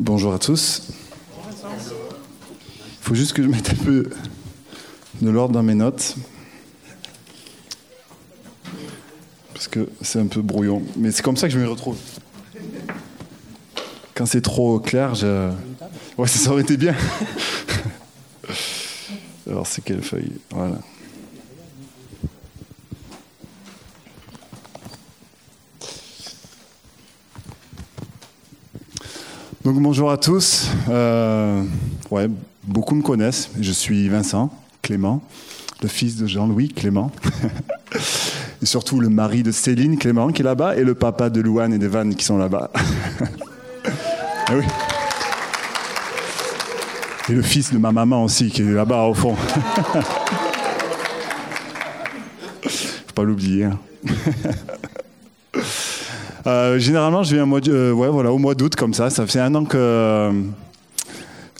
Bonjour à tous. Il faut juste que je mette un peu de l'ordre dans mes notes. Parce que c'est un peu brouillon. Mais c'est comme ça que je me retrouve. Quand c'est trop clair, je... Ouais, ça aurait été bien. Alors, c'est quelle feuille? Voilà. Donc bonjour à tous. Euh, ouais, beaucoup me connaissent. Je suis Vincent Clément, le fils de Jean-Louis Clément. et surtout le mari de Céline Clément qui est là-bas et le papa de Louane et d'Evan qui sont là-bas. ah oui. Et le fils de ma maman aussi qui est là-bas au fond. Faut pas l'oublier. Hein. Euh, généralement, je viens euh, au mois d'août comme ça. Ça fait un an. Euh,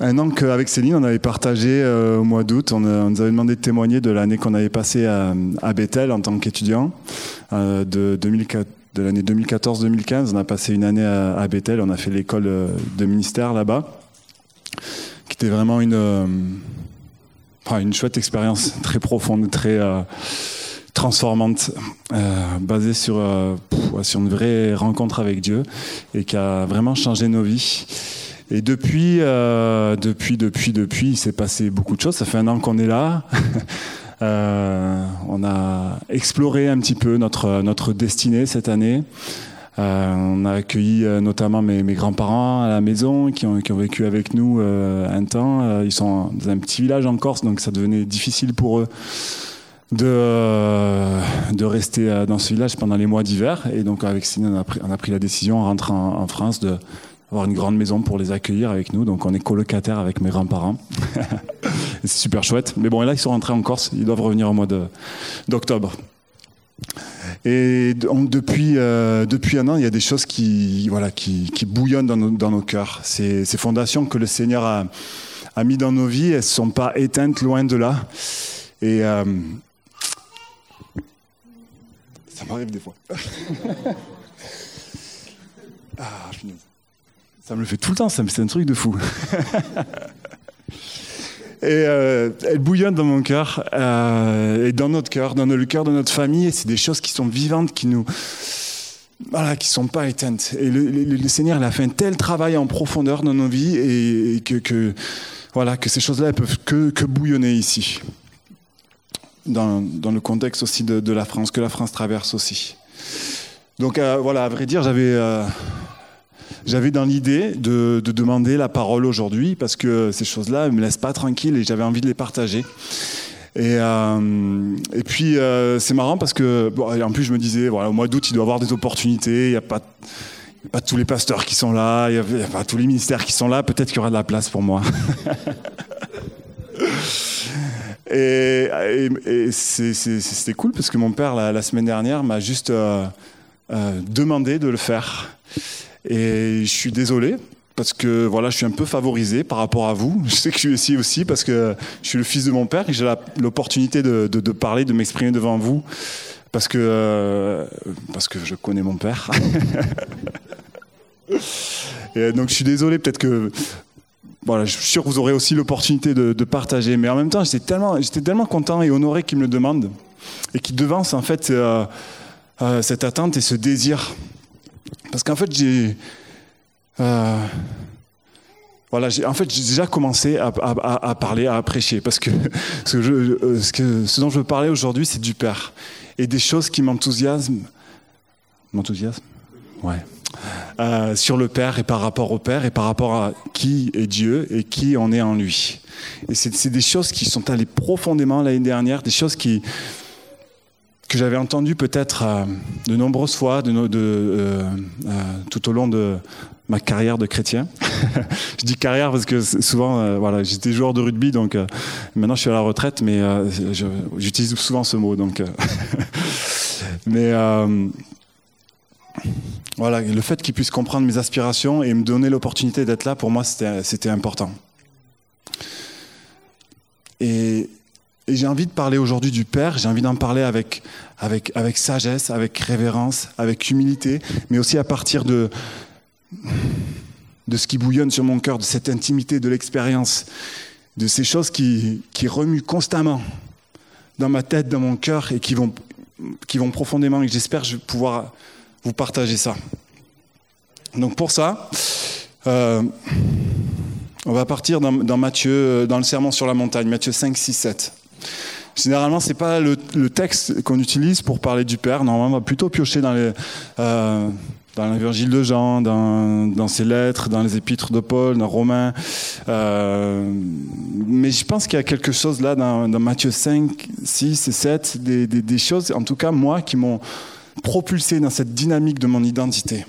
an qu'avec Céline, on avait partagé au mois d'août, on, nous avait demandé de témoigner de l'année qu'on avait passée à, Bethel en tant qu'étudiant. de, l'année 2014-2015, on a passé une année à, Bethel, on a fait l'école de ministère là-bas, qui était vraiment une, une chouette expérience, très profonde, très transformante, euh, basée sur, euh, sur une vraie rencontre avec Dieu et qui a vraiment changé nos vies. Et depuis, euh, depuis, depuis, depuis, il s'est passé beaucoup de choses. Ça fait un an qu'on est là. on a exploré un petit peu notre, notre destinée cette année. on a accueilli notamment mes, mes grands-parents à la maison qui ont, qui ont vécu avec nous un temps. ils sont dans un petit village en Corse, donc ça devenait difficile pour eux de, euh, de rester euh, dans ce village pendant les mois d'hiver. Et donc, avec Céline, on a pris, on a pris la décision, en rentrant en, France, d'avoir une grande maison pour les accueillir avec nous. Donc, on est colocataire avec mes grands-parents. c'est super chouette. Mais bon, là, ils sont rentrés en Corse. Ils doivent revenir au mois d'octobre. Et donc, depuis, euh, depuis un an, il y a des choses qui, voilà, qui, qui bouillonnent dans nos, dans nos cœurs. Ces, ces fondations que le Seigneur a, a mis dans nos vies, elles ne sont pas éteintes loin de là. Et, ça m'arrive des fois. ah, Ça me le fait tout le temps, c'est un truc de fou. et euh, elle bouillonne dans mon cœur, euh, et dans notre cœur, dans le cœur de notre famille. Et c'est des choses qui sont vivantes, qui nous. Voilà, qui sont pas éteintes. Et le, Seigneur, il a fait un tel travail en profondeur dans nos vies, et, que, voilà, que ces choses-là, peuvent que, que bouillonner ici dans, le contexte aussi de, la France, que la France traverse aussi. Donc euh, voilà, à vrai dire, j'avais euh, dans l'idée de, demander la parole aujourd'hui parce que ces choses-là ne me laissent pas tranquille et j'avais envie de les partager. Et, euh, et puis c'est marrant parce que en plus je me disais voilà au mois d'août il doit y avoir des opportunités, il n'y a pas pas tous les pasteurs qui sont là, il n'y a, pas tous les ministères qui sont là, peut-être qu'il y aura de la place pour moi. Et, c'était cool parce que mon père, la, semaine dernière, m'a juste euh, euh, demandé de le faire. Et je suis désolé parce que voilà, je suis un peu favorisé par rapport à vous. Je sais que je suis aussi parce que je suis le fils de mon père et j'ai l'opportunité de, parler, de m'exprimer devant vous parce que, euh, parce que je connais mon père. et donc je suis désolé, peut-être que voilà, je suis sûr que vous aurez aussi l'opportunité de, partager. Mais en même temps, j'étais tellement, j'étais tellement content et honoré qu'il me le demande et qu'il devance en fait euh, euh, cette attente et ce désir. Parce qu'en fait, j'ai, euh, voilà, en fait, j'ai déjà commencé à, parler, à prêcher, parce que ce, que ce, dont je veux parler aujourd'hui, c'est du Père et des choses qui m'enthousiasment. M'enthousiasme, ouais. Euh, sur le Père et par rapport au Père et par rapport à qui est Dieu et qui on est en lui. Et c'est des choses qui sont allées profondément l'année dernière, des choses qui, que j'avais entendues peut-être euh, de nombreuses fois de, euh, tout au long de ma carrière de chrétien. je dis carrière parce que souvent, voilà, j'étais joueur de rugby, donc maintenant je suis à la retraite, mais j'utilise souvent ce mot. Donc, mais voilà, le fait qu'il puisse comprendre mes aspirations et me donner l'opportunité d'être là, pour moi, c'était important. Et, j'ai envie de parler aujourd'hui du Père, j'ai envie d'en parler avec, avec, avec sagesse, avec révérence, avec humilité, mais aussi à partir de, de ce qui bouillonne sur mon cœur, de cette intimité, de l'expérience, de ces choses qui, qui remuent constamment dans ma tête, dans mon cœur et qui vont, qui vont profondément. Et j'espère pouvoir vous partager ça. Donc pour ça, euh, on va partir dans, Matthieu, dans le serment sur la montagne, Matthieu 5, 6, 7. Généralement, c'est pas le, texte qu'on utilise pour parler du Père. Normalement, on va plutôt piocher dans les, euh, l'évangile de Jean, dans, ses lettres, dans les épîtres de Paul, dans Romains. Euh, mais je pense qu'il y a quelque chose là dans, Matthieu 5, 6 et 7, des, des, des choses, en tout cas moi, qui m'ont propulsé dans cette dynamique de mon identité.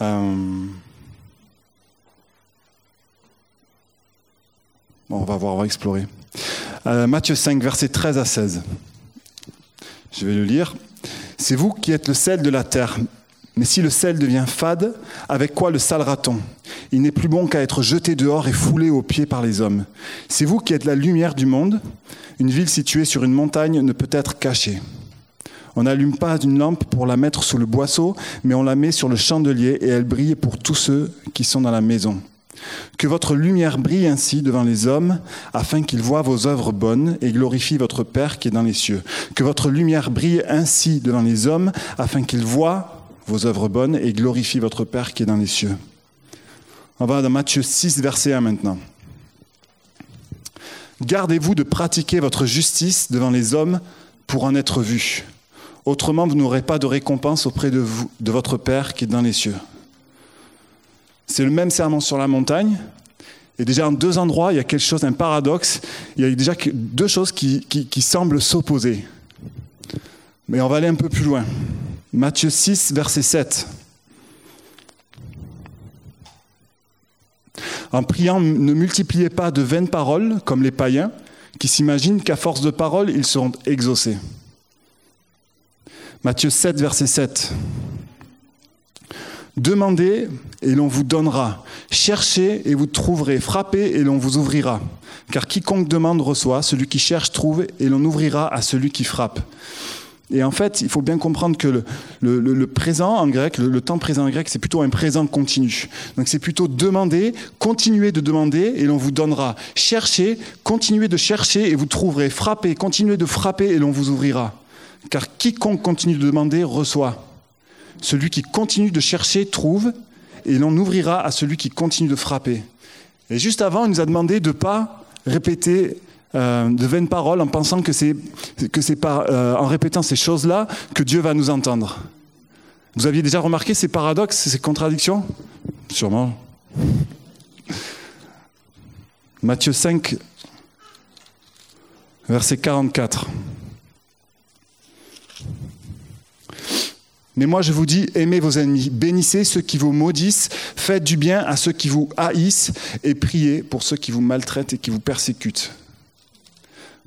Euh, on va voir, on va explorer. Euh, Matthieu 5, versets 13 à 16. Je vais le lire. C'est vous qui êtes le sel de la terre. Mais si le sel devient fade, avec quoi le salera-t-on? Il n'est plus bon qu'à être jeté dehors et foulé aux pieds par les hommes. C'est vous qui êtes la lumière du monde. Une ville située sur une montagne ne peut être cachée. On n'allume pas une lampe pour la mettre sous le boisseau, mais on la met sur le chandelier et elle brille pour tous ceux qui sont dans la maison. Que votre lumière brille ainsi devant les hommes, afin qu'ils voient vos œuvres bonnes et glorifient votre Père qui est dans les cieux. Que votre lumière brille ainsi devant les hommes, afin qu'ils voient vos œuvres bonnes et glorifient votre Père qui est dans les cieux. On va dans Matthieu 6, verset 1 maintenant. Gardez-vous de pratiquer votre justice devant les hommes pour en être vus. Autrement, vous n'aurez pas de récompense auprès de, vous, de votre Père qui est dans les cieux. C'est le même serment sur la montagne. Et déjà, en deux endroits, il y a quelque chose, un paradoxe. Il y a déjà deux choses qui, qui, qui semblent s'opposer. Mais on va aller un peu plus loin. Matthieu 6, verset 7. En priant, ne multipliez pas de vaines paroles comme les païens qui s'imaginent qu'à force de paroles, ils seront exaucés. Matthieu 7, verset 7. Demandez et l'on vous donnera. Cherchez et vous trouverez. Frappez et l'on vous ouvrira. Car quiconque demande reçoit, celui qui cherche trouve et l'on ouvrira à celui qui frappe. Et en fait, il faut bien comprendre que le, présent en grec, le, temps présent en grec, c'est plutôt un présent continu. Donc c'est plutôt demander, continuez de demander et l'on vous donnera. Cherchez, continuez de chercher et vous trouverez. Frappez, continuez de frapper et l'on vous ouvrira. Car quiconque continue de demander reçoit. Celui qui continue de chercher trouve, et l'on ouvrira à celui qui continue de frapper. Et juste avant, il nous a demandé de ne pas répéter euh, de vaines paroles en pensant que c'est euh, en répétant ces choses-là que Dieu va nous entendre. Vous aviez déjà remarqué ces paradoxes, ces contradictions? Sûrement. Matthieu 5, verset 44. Mais moi, je vous dis, aimez vos ennemis, bénissez ceux qui vous maudissent, faites du bien à ceux qui vous haïssent et priez pour ceux qui vous maltraitent et qui vous persécutent.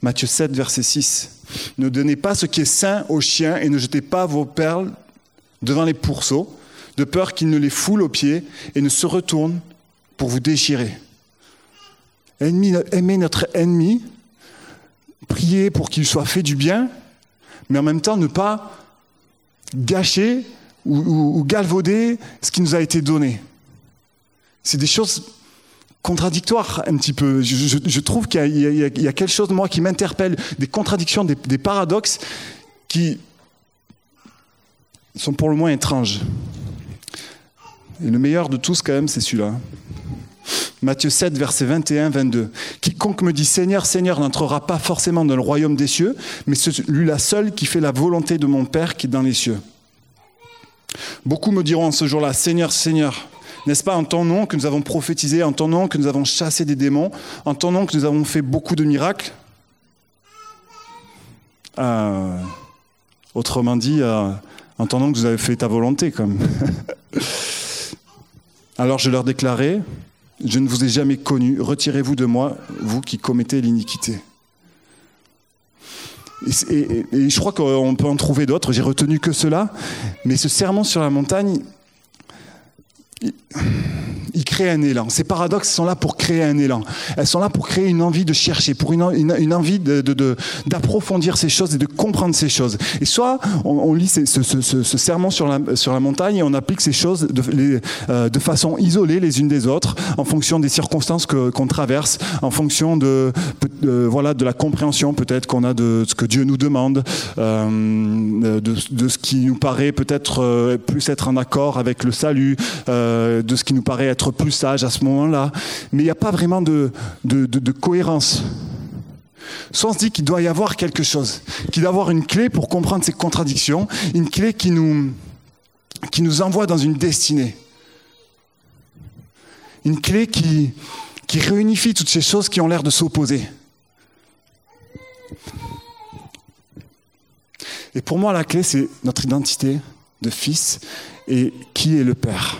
Matthieu 7, verset 6. Ne donnez pas ce qui est sain aux chiens et ne jetez pas vos perles devant les pourceaux, de peur qu'ils ne les foulent aux pieds et ne se retournent pour vous déchirer. Aimez notre ennemi, priez pour qu'il soit fait du bien, mais en même temps ne pas gâcher ou, galvauder ce qui nous a été donné. C'est des choses contradictoires un petit peu. Je, trouve qu'il y, a quelque chose moi qui m'interpelle, des contradictions, des, des, paradoxes qui sont pour le moins étranges. Et le meilleur de tous quand même, c'est celui-là. Matthieu 7, verset 21-22. Quiconque me dit Seigneur, Seigneur n'entrera pas forcément dans le royaume des cieux, mais celui-là seul qui fait la volonté de mon Père qui est dans les cieux. Beaucoup me diront en ce jour-là Seigneur, Seigneur, n'est-ce pas en ton nom que nous avons prophétisé, en ton nom que nous avons chassé des démons, en ton nom que nous avons fait beaucoup de miracles? Euh, Autrement dit, euh, en ton nom que vous avez fait ta volonté, comme. Alors je leur déclarai je ne vous ai jamais connu, retirez-vous de moi, vous qui commettez l'iniquité. Et, je crois qu'on peut en trouver d'autres, j'ai retenu que cela, mais ce serment sur la montagne, ils créent un élan. Ces paradoxes sont là pour créer un élan. Elles sont là pour créer une envie de chercher, pour une, envie d'approfondir ces choses et de comprendre ces choses. Et soit on, lit ce, ce, sur la, montagne et on applique ces choses de, euh, de façon isolée les unes des autres, en fonction des circonstances qu'on traverse, en fonction de, voilà, de la compréhension peut-être qu'on a de ce que Dieu nous demande, euh, de, de, ce qui nous paraît peut-être euh, plus être en accord avec le salut, de ce qui nous paraît être plus sage à ce moment-là, mais il n'y a pas vraiment de, cohérence. Soit on se dit qu'il doit y avoir quelque chose, qu'il doit y avoir une clé pour comprendre ces contradictions, une clé qui nous, qui nous envoie dans une destinée. Une clé qui réunifie toutes ces choses qui ont l'air de s'opposer. Et pour moi, la clé, c'est notre identité de fils et qui est le Père.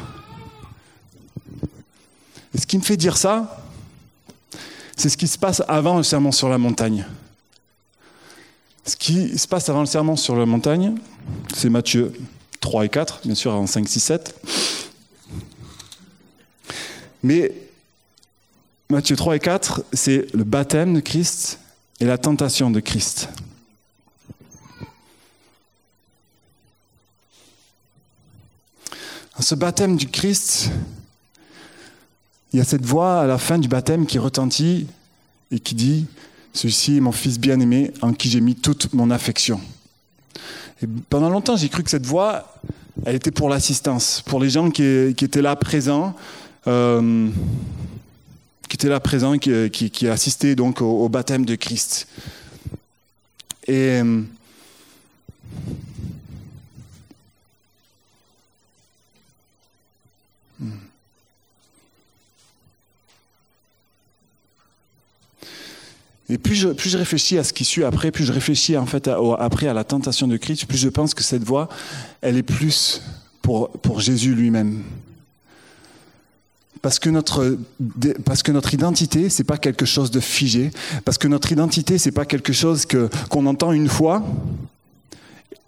Et ce qui me fait dire ça, c'est ce qui se passe avant le serment sur la montagne. Ce qui se passe avant le serment sur la montagne, c'est Matthieu 3 et 4, bien sûr, en 5, 6, 7. Mais Matthieu 3 et 4, c'est le baptême de Christ et la tentation de Christ. ce baptême du Christ, il y a cette voix à la fin du baptême qui retentit et qui dit Celui-ci est mon fils bien-aimé en qui j'ai mis toute mon affection. Pendant longtemps, j'ai cru que cette voix, elle était pour l'assistance, pour les gens qui, étaient là présents, euh, qui étaient là présents, qui, qui, assistaient donc au, baptême de Christ. Et Et plus je, réfléchis à ce qui suit après, plus je réfléchis en fait après à la tentation de Christ, plus je pense que cette voie, elle est plus pour, pour Jésus lui-même. Parce que notre, parce que notre identité, c'est pas quelque chose de figé. Parce que notre identité, c'est pas quelque chose que, qu'on entend une fois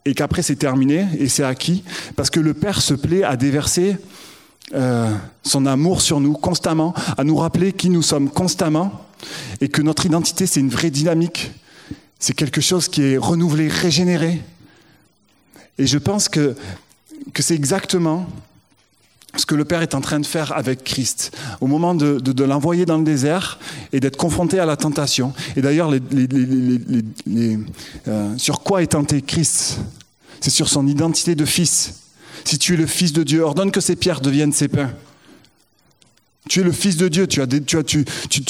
et qu'après c'est terminé et c'est acquis. Parce que le Père se plaît à déverser euh, son amour sur nous constamment, à nous rappeler qui nous sommes constamment et que notre identité, c'est une vraie dynamique. C'est quelque chose qui est renouvelé, régénéré. Et je pense que, que c'est exactement ce que le Père est en train de faire avec Christ, au moment de, de, l'envoyer dans le désert et d'être confronté à la tentation. Et d'ailleurs, euh, sur quoi est tenté Christ? C'est sur son identité de fils. Si tu es le Fils de Dieu, ordonne que ces pierres deviennent ces pains. Tu es le Fils de Dieu, tu, as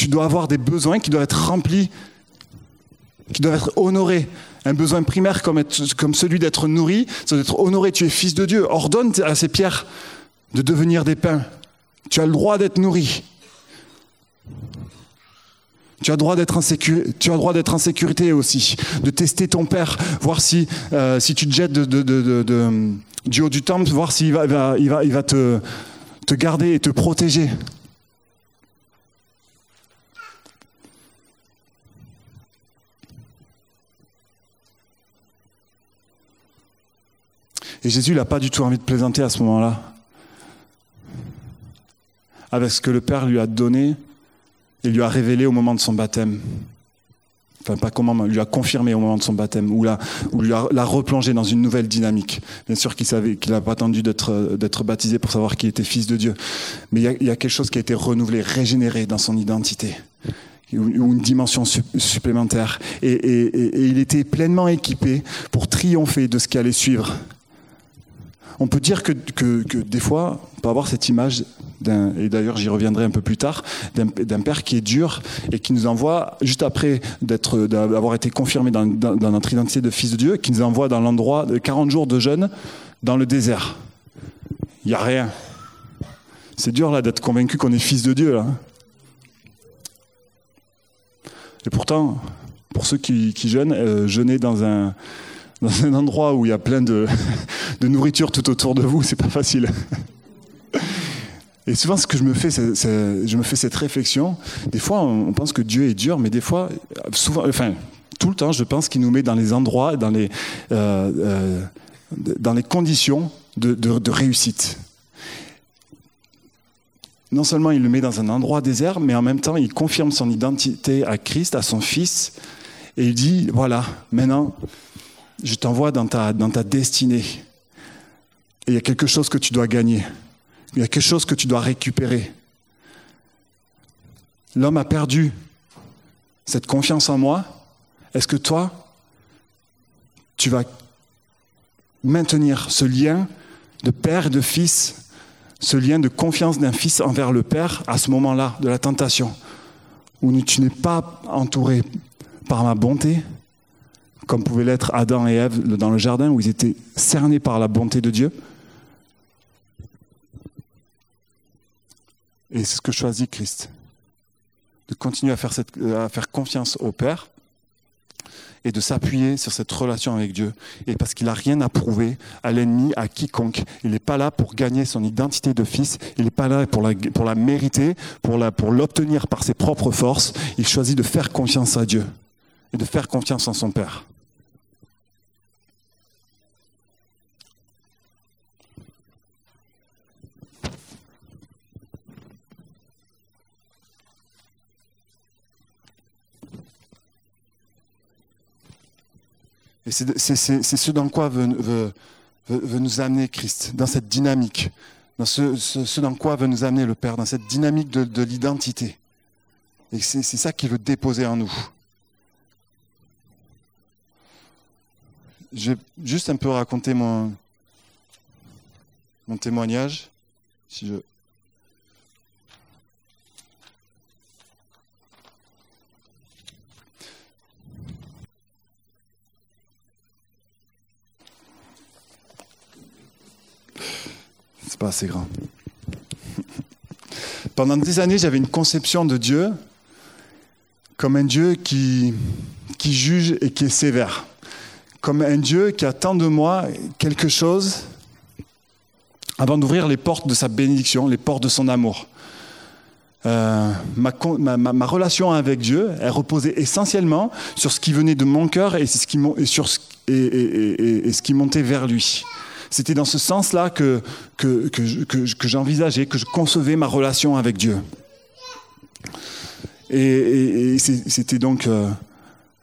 dois avoir des besoins qui doivent être remplis, qui doivent être honorés. Un besoin primaire comme, celui d'être nourri, c'est d'être honoré. Tu es Fils de Dieu. Ordonne à ces pierres de devenir des pains. Tu as le droit d'être nourri. Tu as, droit d'être droit d'être en sécurité aussi, de tester ton père, voir si, euh, tu te jettes de, du haut du temple, voir s'il va, te, te garder et te protéger. Et Jésus n'a pas du tout envie de plaisanter à ce moment-là. Avec ce que le Père lui a donné et lui a révélé au moment de son baptême. Enfin, pas comment, lui a confirmé au moment de son baptême, ou, l'a, lui a, replongé dans une nouvelle dynamique. Bien sûr qu'il savait n'a pas attendu d'être, baptisé pour savoir qu'il était fils de Dieu. Mais il y, a, quelque chose qui a été renouvelé, régénéré dans son identité ou une dimension supplémentaire. Et, il était pleinement équipé pour triompher de ce qui allait suivre on peut dire que, des fois, on peut avoir cette image et d'ailleurs j'y reviendrai un peu plus tard, d'un, père qui est dur et qui nous envoie, juste après d'avoir été confirmé dans, notre identité de fils de Dieu, qui nous envoie dans l'endroit de 40 jours de jeûne dans le désert. Il n'y a rien. C'est dur là d'être convaincu qu'on est fils de Dieu. Et pourtant, pour ceux qui, jeûnent, euh, jeûner dans un, dans un endroit où il y a plein de, de nourriture tout autour de vous, c'est pas facile. Et souvent, ce que je me fais, c'est, je me fais cette réflexion. Des fois, on pense que Dieu est dur, mais des fois, souvent, enfin, tout le temps, je pense qu'il nous met dans les endroits, dans les, euh, euh, dans les conditions de, réussite. non seulement il le met dans un endroit désert, mais en même temps il confirme son identité à Christ, à son Fils, et il dit, voilà, maintenant, je t'envoie dans ta, dans ta destinée. Et il y a quelque chose que tu dois gagner. Il y a quelque chose que tu dois récupérer. L'homme a perdu cette confiance en moi. Est-ce que toi, tu vas maintenir ce lien de père et de fils, ce lien de confiance d'un fils envers le père à ce moment-là de la tentation, où tu n'es pas entouré par ma bonté, comme pouvaient l'être Adam et Ève dans le jardin, où ils étaient cernés par la bonté de Dieu? Et c'est ce que choisit Christ, de continuer à faire, confiance au Père et de s'appuyer sur cette relation avec Dieu. Et parce qu'il n'a rien à prouver à l'ennemi, à quiconque. Il n'est pas là pour gagner son identité de fils, il n'est pas là pour la, mériter, pour l'obtenir par ses propres forces. Il choisit de faire confiance à Dieu et de faire confiance en son Père. Et c'est ce dans quoi veut, nous amener Christ, dans cette dynamique, dans ce, dans quoi veut nous amener le Père, dans cette dynamique de, de l'identité. Et c'est ça qu'il veut déposer en nous. Je vais juste un peu raconter mon, mon témoignage. Si je... grand. Pendant des années, j'avais une conception de Dieu comme un Dieu qui, juge et qui est sévère comme un Dieu qui attend de moi quelque chose avant d'ouvrir les portes de sa bénédiction, les portes de son amour. Euh, ma, relation avec Dieu, elle reposait essentiellement sur ce qui venait de mon cœur et, sur et, ce qui montait vers lui. C'était dans ce sens-là que, que, que j'envisageais, que je concevais ma relation avec Dieu. Et, c'était donc... Euh,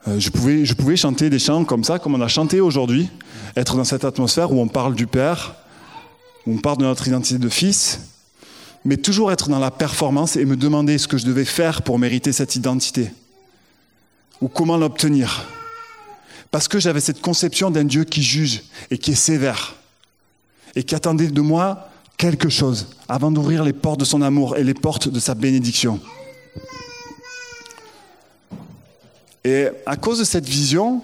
euh, je, pouvais, je pouvais chanter des chants comme ça, comme on a chanté aujourd'hui, être dans cette atmosphère où on parle du Père, où on parle de notre identité de fils, mais toujours être dans la performance et me demander ce que je devais faire pour mériter cette identité, ou comment l'obtenir. Parce que j'avais cette conception d'un Dieu qui juge et qui est sévère, et qui attendait de moi quelque chose avant d'ouvrir les portes de son amour et les portes de sa bénédiction. Et à cause de cette vision,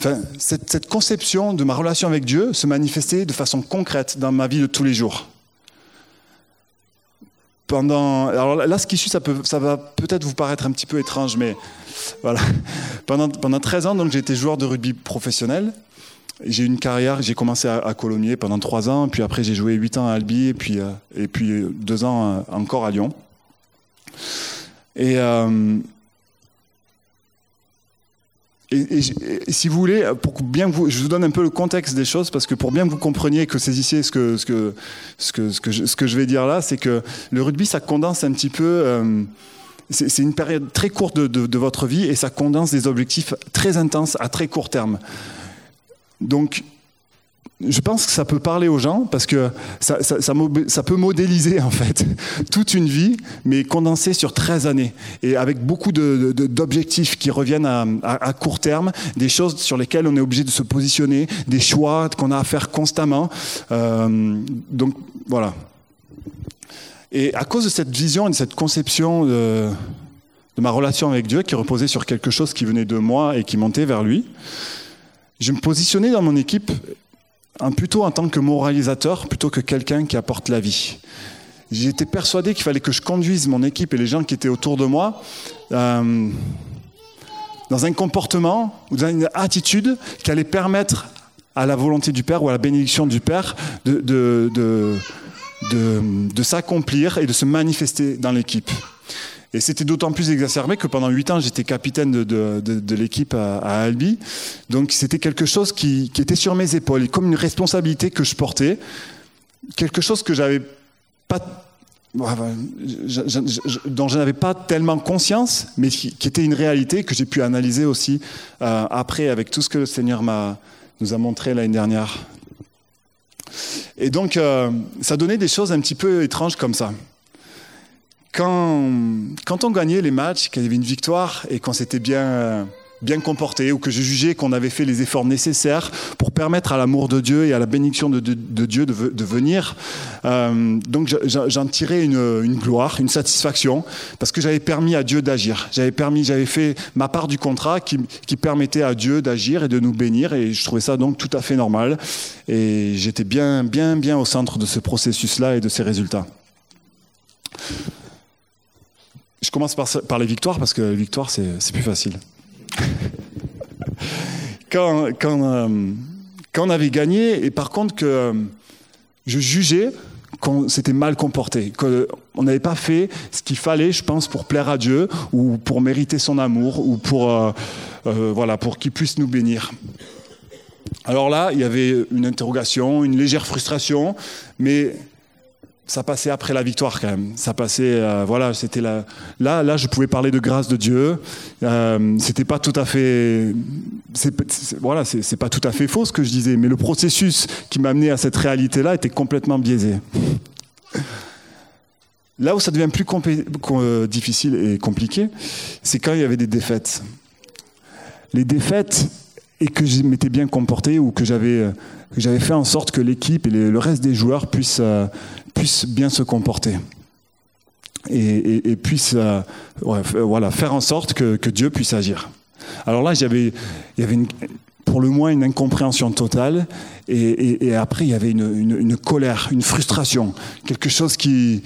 enfin, cette, conception de ma relation avec Dieu se manifestait de façon concrète dans ma vie de tous les jours. Pendant, alors là, ce qui suit, ça, peut, ça va peut-être vous paraître un petit peu étrange, mais voilà. Pendant, pendant 13 ans, j'ai été joueur de rugby professionnel. J'ai eu une carrière, j'ai commencé à, à Colomiers pendant 3 ans, puis après j'ai joué 8 ans à Albi, et puis, euh, et puis 2 ans euh, encore à Lyon. Euh, et, et, si vous voulez, pour bien vous, je vous donne un peu le contexte des choses, parce que pour bien que vous compreniez, que saisissiez ce que, ce que, ce que, ce que, je, ce que je vais dire là, c'est que le rugby, ça condense un petit peu. C'est une période très courte de, de, votre vie et ça condense des objectifs très intenses à très court terme. Donc, je pense que ça peut parler aux gens parce que ça, peut modéliser en fait toute une vie, mais condensée sur 13 années et avec beaucoup d'objectifs qui reviennent à, court terme, des choses sur lesquelles on est obligé de se positionner, des choix qu'on a à faire constamment. Euh, donc voilà. Et à cause de cette vision et de cette conception de ma relation avec Dieu qui reposait sur quelque chose qui venait de moi et qui montait vers lui, je me positionnais dans mon équipe plutôt en tant que moralisateur plutôt que quelqu'un qui apporte la vie. J'étais persuadé qu'il fallait que je conduise mon équipe et les gens qui étaient autour de moi euh, dans un comportement ou dans une attitude qui allait permettre à la volonté du Père ou à la bénédiction du Père de s'accomplir et de se manifester dans l'équipe. Et c'était d'autant plus exacerbé que pendant huit ans, j'étais capitaine de, l'équipe à, Albi. Donc c'était quelque chose qui, était sur mes épaules, et comme une responsabilité que je portais, quelque chose que j'avais pas dont je n'avais pas tellement conscience, mais qui, était une réalité que j'ai pu analyser aussi euh, après avec tout ce que le Seigneur nous a montré l'année dernière. Et donc, euh, ça donnait des choses un petit peu étranges comme ça. Quand, on gagnait les matchs, qu'il y avait une victoire et qu'on s'était bien bien comporté ou que je jugeais qu'on avait fait les efforts nécessaires pour permettre à l'amour de Dieu et à la bénédiction de, Dieu de, venir. Euh, donc j'en tirais une, gloire, une satisfaction, parce que j'avais permis à Dieu d'agir. J'avais permis, j'avais fait ma part du contrat qui, qui permettait à Dieu d'agir et de nous bénir, et je trouvais ça donc tout à fait normal. Et j'étais bien, bien, bien au centre de ce processus-là et de ces résultats. Je commence par, les victoires parce que les victoires, c'est plus facile. euh, quand, on avait gagné, et par contre que euh, je jugeais qu'on s'était mal comporté, qu'on n'avait pas fait ce qu'il fallait, je pense, pour plaire à Dieu ou pour mériter son amour ou pour, euh, voilà, pour qu'il puisse nous bénir. Alors là, il y avait une interrogation, une légère frustration, mais ça passait après la victoire quand même. Ça passait, euh, voilà, c'était là, là, là, je pouvais parler de grâce de Dieu. Euh, c'était pas tout à fait, voilà, c'est pas tout à fait faux ce que je disais, mais le processus qui m'a amené à cette réalité-là était complètement biaisé. Là où ça devient plus euh, difficile et compliqué, c'est quand il y avait des défaites. Les défaites et que je m'étais bien comporté ou que j'avais j'avais fait en sorte que l'équipe et le reste des joueurs puissent puisse bien se comporter et, puisse euh, voilà, faire en sorte que, Dieu puisse agir. Alors là, il y avait pour le moins une incompréhension totale, et, après il y avait une, colère, une frustration, quelque chose qui,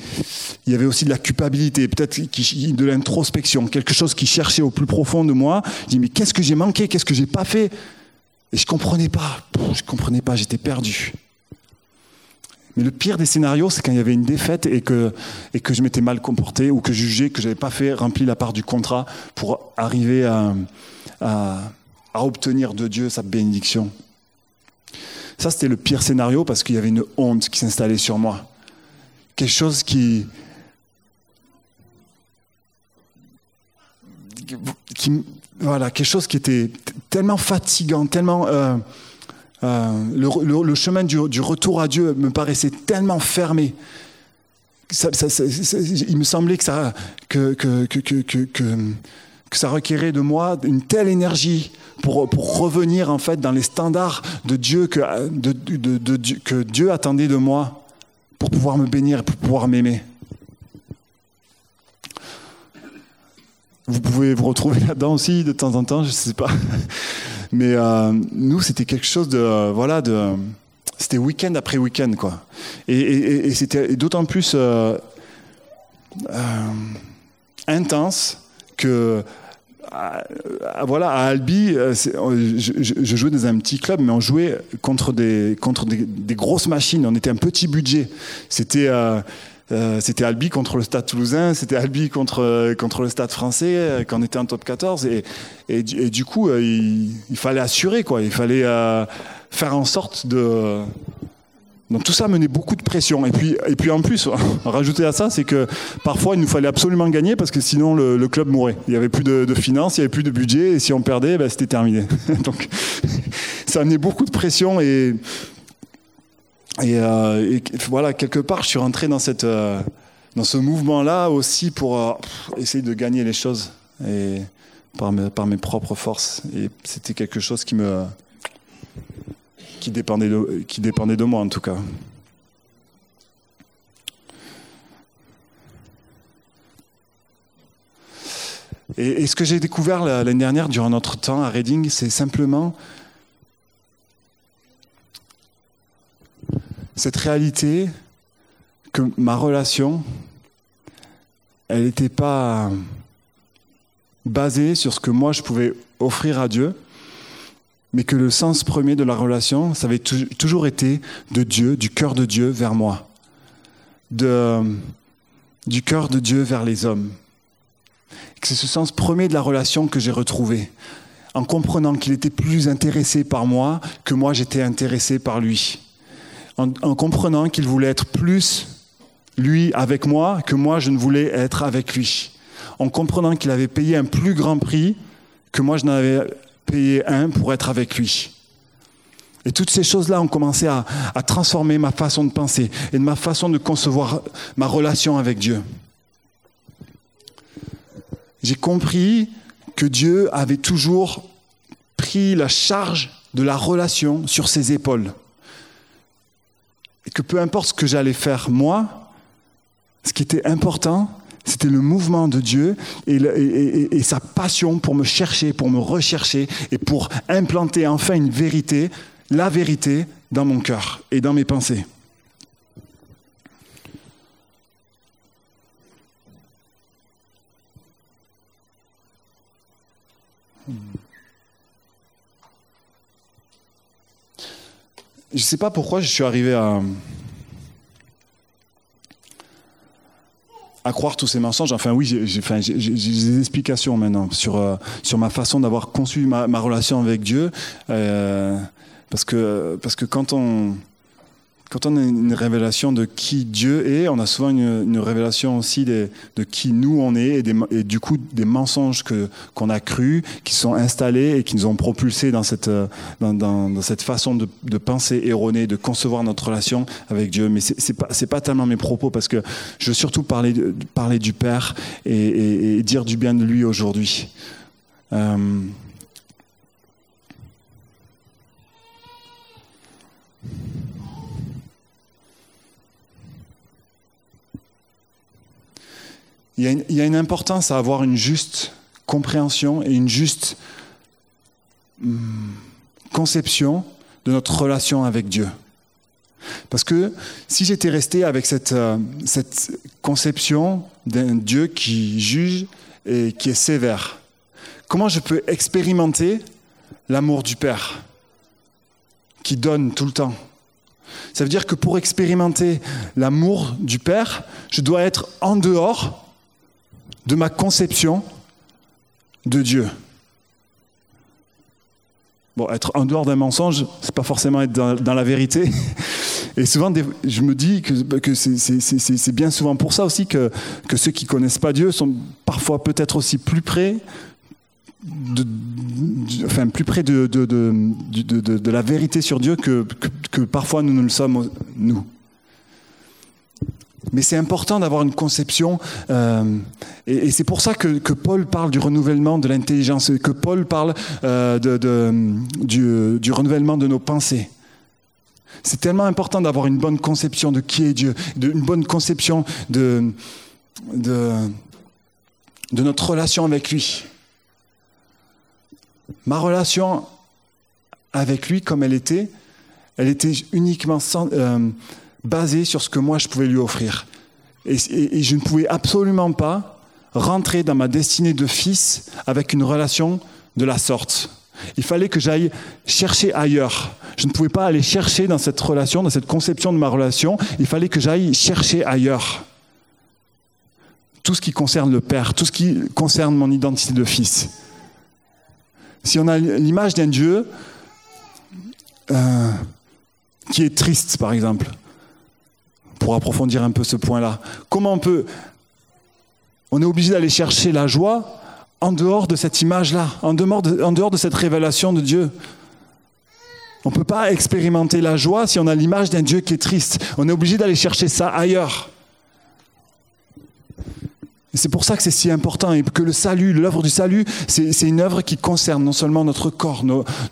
il y avait aussi de la culpabilité, peut-être de l'introspection, quelque chose qui cherchait au plus profond de moi. Je dis mais qu'est-ce que j'ai manqué, qu'est-ce que j'ai pas fait? Et je comprenais pas, je comprenais pas, j'étais perdu. Mais le pire des scénarios, c'est quand il y avait une défaite et que, et que je m'étais mal comporté ou que je jugeais que je n'avais pas fait rempli la part du contrat pour arriver à, à, obtenir de Dieu sa bénédiction. Ça, c'était le pire scénario parce qu'il y avait une honte qui s'installait sur moi. Quelque chose qui, voilà, quelque chose qui était tellement fatigant, tellement euh, euh, le, chemin du, retour à Dieu me paraissait tellement fermé. il me semblait que ça, que, que, ça requérait de moi une telle énergie pour, pour, revenir en fait dans les standards de Dieu que, de, que Dieu attendait de moi pour pouvoir me bénir pour pouvoir m'aimer. Vous pouvez vous retrouver là-dedans aussi de temps en temps, je ne sais pas. Mais euh, nous, c'était quelque chose de, euh, voilà, de, c'était week-end après week-end, quoi. Et, c'était d'autant plus euh, intense que voilà, à Albi, je, jouais dans un petit club, mais on jouait contre des, contre des, grosses machines. On était un petit budget. C'était euh, c'était Albi contre le Stade Toulousain, c'était Albi contre euh, contre le Stade Français euh, quand on était en top 14 et et, du coup il, fallait assurer quoi, il fallait faire en sorte de donc tout ça menait beaucoup de pression. Et puis, et puis en plus, rajouter à ça, c'est que parfois il nous fallait absolument gagner parce que sinon le, club mourait. Il n'y avait plus de, finances, il n'y avait plus de budget, et si on perdait, ben, c'était terminé. Donc ça menait beaucoup de pression et, euh, et, voilà, quelque part, je suis rentré dans, cette, euh, dans ce mouvement-là aussi pour euh, essayer de gagner les choses et par, mes, par mes propres forces. Et c'était quelque chose qui me qui dépendait de, moi en tout cas. Et, et ce que j'ai découvert l'année dernière durant notre temps à Reading, c'est simplement cette réalité que ma relation, elle n'était pas basée sur ce que moi je pouvais offrir à Dieu, mais que le sens premier de la relation, ça avait toujours été de Dieu, du cœur de Dieu vers moi, de, du cœur de Dieu vers les hommes. C'est ce sens premier de la relation que j'ai retrouvé, en comprenant qu'il était plus intéressé par moi que moi j'étais intéressé par lui en, comprenant qu'il voulait être plus lui avec moi que moi je ne voulais être avec lui. En comprenant qu'il avait payé un plus grand prix que moi je n'avais payé un pour être avec lui. Et toutes ces choses-là ont commencé à, à, transformer ma façon de penser et de ma façon de concevoir ma relation avec Dieu. J'ai compris que Dieu avait toujours pris la charge de la relation sur ses épaules. Et que peu importe ce que j'allais faire moi, ce qui était important, c'était le mouvement de Dieu et, sa passion pour me chercher, pour me rechercher et pour implanter enfin une vérité, la vérité dans mon cœur et dans mes pensées. Je ne sais pas pourquoi je suis arrivé à, à croire tous ces mensonges. Enfin, oui, j'ai des explications maintenant sur, euh, sur ma façon d'avoir conçu ma, ma, relation avec Dieu. Euh, parce, que, parce que quand on quand on a une révélation de qui Dieu est, on a souvent une, révélation aussi de, qui nous on est et, du coup des mensonges qu'on a crus, qui sont installés et qui nous ont propulsés dans cette cette façon de, penser erronée, de concevoir notre relation avec Dieu. Mais c'est, pas c'est pas tellement mes propos parce que je veux surtout parler du Père et, et, dire du bien de lui aujourd'hui. Euh, il y, a une, importance à avoir une juste compréhension et une juste hum, conception de notre relation avec Dieu. Parce que si j'étais resté avec euh, cette conception d'un Dieu qui juge et qui est sévère, comment je peux expérimenter l'amour du Père qui donne tout le temps? Ça veut dire que pour expérimenter l'amour du Père, je dois être en dehors de ma conception de Dieu. Bon, être en dehors d'un mensonge, c'est pas forcément être dans, la vérité. Et souvent, je me dis que, c'est bien souvent pour ça aussi que, ceux qui connaissent pas Dieu sont parfois peut-être aussi plus près de, enfin, plus près de, la vérité sur Dieu que parfois nous ne le sommes, nous. Mais c'est important d'avoir une conception, euh, et, c'est pour ça que, Paul parle du renouvellement de l'intelligence, que Paul parle euh, du, renouvellement de nos pensées. C'est tellement important d'avoir une bonne conception de qui est Dieu, une bonne conception de notre relation avec lui. Ma relation avec lui, comme elle était, elle était uniquement sans, euh, basé sur ce que moi je pouvais lui offrir. Et, je ne pouvais absolument pas rentrer dans ma destinée de fils avec une relation de la sorte. Il fallait que j'aille chercher ailleurs. Je ne pouvais pas aller chercher dans cette relation, dans cette conception de ma relation. Il fallait que j'aille chercher ailleurs. Tout ce qui concerne le Père, tout ce qui concerne mon identité de fils. Si on a l'image d'un Dieu euh, qui est triste, par exemple, pour approfondir un peu ce point-là. Comment on peut... On est obligé d'aller chercher la joie en dehors de cette image-là, en dehors, de, en dehors de cette révélation de Dieu. On ne peut pas expérimenter la joie si on a l'image d'un Dieu qui est triste. On est obligé d'aller chercher ça ailleurs. C'est pour ça que c'est si important et que le salut, l'œuvre du salut, c'est une œuvre qui concerne non seulement notre corps,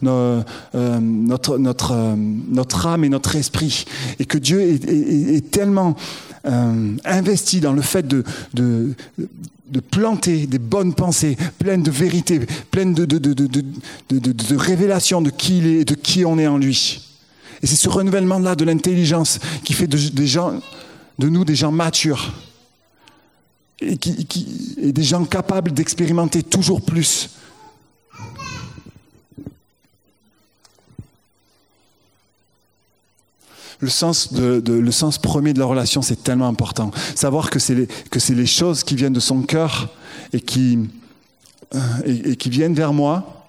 euh, euh, notre âme et notre esprit. Et que Dieu est, tellement euh, investi dans le fait de, planter des bonnes pensées, pleines de vérité, pleines de, de, de, révélation de qui il est et de qui on est en lui. Et c'est ce renouvellement-là de l'intelligence qui fait de nous des gens matures et, qui, qui, des gens capables d'expérimenter toujours plus. Le sens, le sens premier de la relation, c'est tellement important. Savoir que c'est les, les choses qui viennent de son cœur et qui, euh, et, qui viennent vers moi,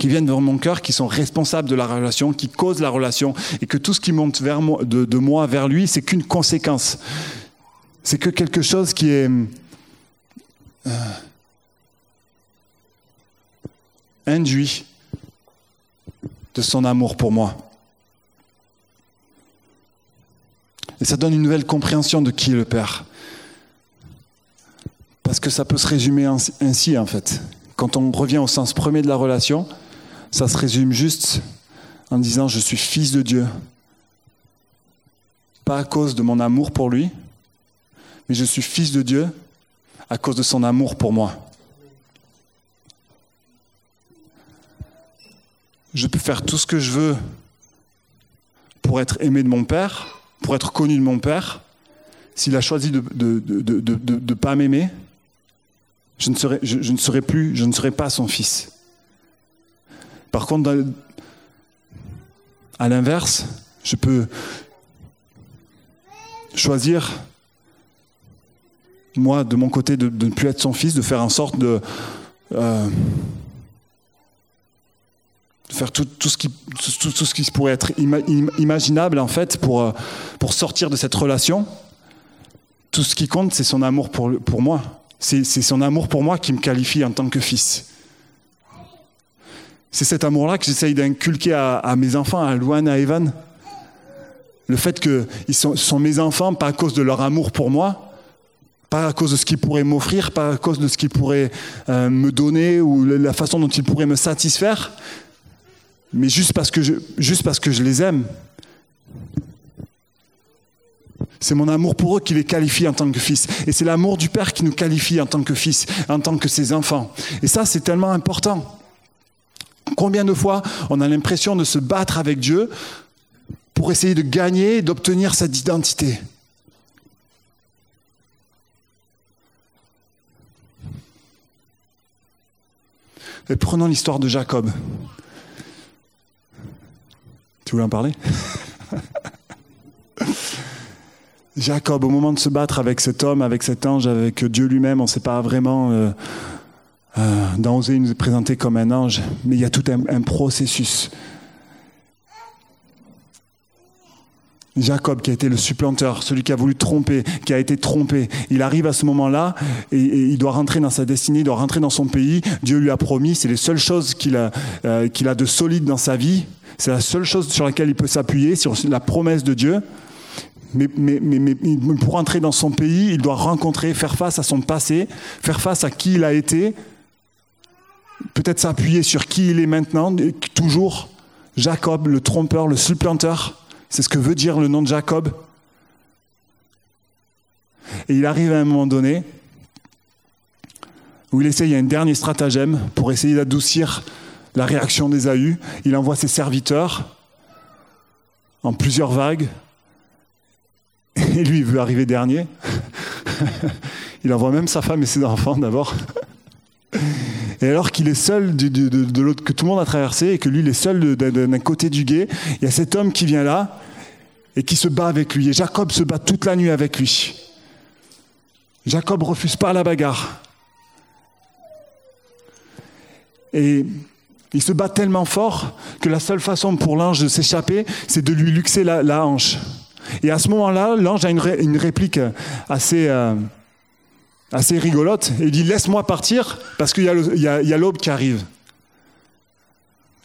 qui viennent vers mon cœur, qui sont responsables de la relation, qui causent la relation, et que tout ce qui monte vers de moi vers lui, c'est qu'une conséquence. C'est que quelque chose qui est euh, induit de son amour pour moi. Et ça donne une nouvelle compréhension de qui est le Père. Parce que ça peut se résumer ainsi, en fait. Quand on revient au sens premier de la relation, ça se résume juste en disant je suis fils de Dieu. Pas à cause de mon amour pour lui, mais je suis fils de Dieu à cause de son amour pour moi. Je peux faire tout ce que je veux pour être aimé de mon Père, pour être connu de mon Père. S'il a choisi de ne de, de, pas m'aimer, je ne, serai, je, ne serai plus, je ne serai pas son fils. Par contre, à l'inverse, je peux choisir, moi, de mon côté, de, ne plus être son fils, de faire en sorte de... Euh, faire tout, ce qui, tout, pourrait être imaginable en fait pour, euh, pour sortir de cette relation. Tout ce qui compte, c'est son amour pour, pour moi. C'est son amour pour moi qui me qualifie en tant que fils. C'est cet amour-là que j'essaye d'inculquer à, mes enfants, à Luan, à Evan. Le fait qu'ils sont, sont mes enfants, pas à cause de leur amour pour moi, pas à cause de ce qu'ils pourraient m'offrir, pas à cause de ce qu'ils pourraient euh, me donner ou la façon dont ils pourraient me satisfaire, mais juste parce que juste parce que je les aime. C'est mon amour pour eux qui les qualifie en tant que fils. Et c'est l'amour du Père qui nous qualifie en tant que fils, en tant que ses enfants. Et ça, c'est tellement important. Combien de fois on a l'impression de se battre avec Dieu pour essayer de gagner, d'obtenir cette identité? Et prenons l'histoire de Jacob. Tu voulais en parler? Jacob, au moment de se battre avec cet homme, avec cet ange, avec Dieu lui-même, on ne sait pas vraiment euh, euh, d'oser nous présenter comme un ange, mais il y a tout un, processus. Jacob, qui a été le supplanteur, celui qui a voulu tromper, qui a été trompé, il arrive à ce moment-là et, il doit rentrer dans sa destinée, il doit rentrer dans son pays. Dieu lui a promis, c'est les seules choses qu'il a, euh, qu'il a de solide dans sa vie. C'est la seule chose sur laquelle il peut s'appuyer, sur la promesse de Dieu. Mais, pour entrer dans son pays, il doit rencontrer, faire face à son passé, faire face à qui il a été, peut-être s'appuyer sur qui il est maintenant, toujours Jacob, le trompeur, le supplanteur. C'est ce que veut dire le nom de Jacob. Et il arrive à un moment donné où il essaye un dernier stratagème pour essayer d'adoucir la réaction d'Ésaü. Il envoie ses serviteurs en plusieurs vagues et lui, il veut arriver dernier. il envoie même sa femme et ses enfants d'abord. Et alors qu'il est seul de, l'autre, que tout le monde a traversé, et que lui, il est seul d'un côté du guet, il y a cet homme qui vient là et qui se bat avec lui. Et Jacob se bat toute la nuit avec lui. Jacob refuse pas la bagarre. Et il se bat tellement fort que la seule façon pour l'ange de s'échapper, c'est de lui luxer la hanche. Et à ce moment-là, l'ange a une, réplique assez, euh, assez rigolote. il dit Laisse-moi partir parce qu'il y a l'aube qui arrive.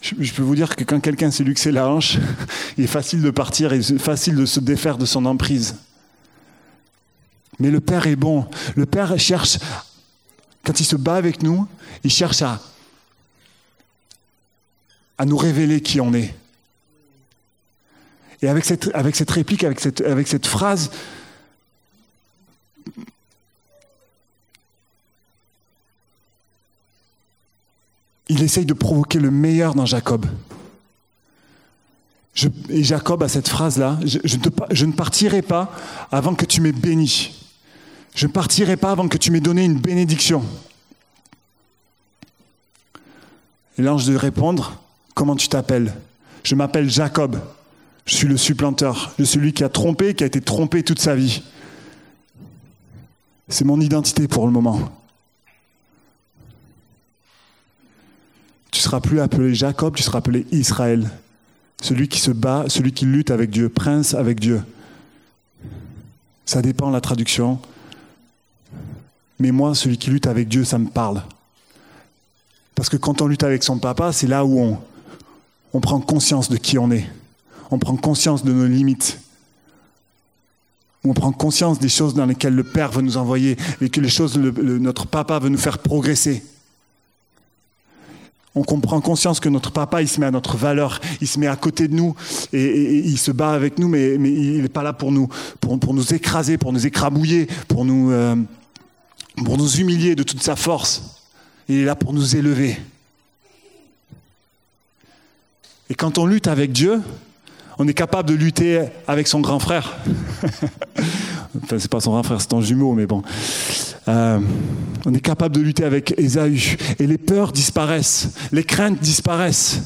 Je, peux vous dire que quand quelqu'un s'est luxé la hanche, il est facile de partir et facile de se défaire de son emprise. Mais le Père est bon. Le Père cherche, quand il se bat avec nous, il cherche à, à nous révéler qui on est. Et avec cette, avec cette réplique, avec cette, avec cette phrase, il essaye de provoquer le meilleur dans Jacob. et Jacob a cette phrase-là, je, ne partirai pas avant que tu m'aies béni. Je ne partirai pas avant que tu m'aies donné une bénédiction. Et l'ange de répondre, comment tu t'appelles? Je m'appelle Jacob. Je suis le supplanteur. Je suis celui qui a trompé, qui a été trompé toute sa vie. C'est mon identité pour le moment. Seras plus appelé Jacob, tu seras appelé Israël. Celui qui se bat, celui qui lutte avec Dieu, prince avec Dieu. Ça dépend de la traduction. Mais moi, celui qui lutte avec Dieu, ça me parle. Parce que quand on lutte avec son papa, c'est là où on, on prend conscience de qui on est. On prend conscience de nos limites. On prend conscience des choses dans lesquelles le Père veut nous envoyer et que les choses, notre papa veut nous faire progresser. On comprend conscience que notre papa, il se met à notre valeur, il se met à côté de nous et, il se bat avec nous, mais, il n'est pas là pour nous, écraser, pour nous écrabouiller, euh, pour nous humilier de toute sa force. Il est là pour nous élever. Et quand on lutte avec Dieu, on est capable de lutter avec son grand frère. enfin, c'est pas son grand frère, c'est ton jumeau, mais bon. Euh, on est capable de lutter avec Ésaü. Et les peurs disparaissent, les craintes disparaissent.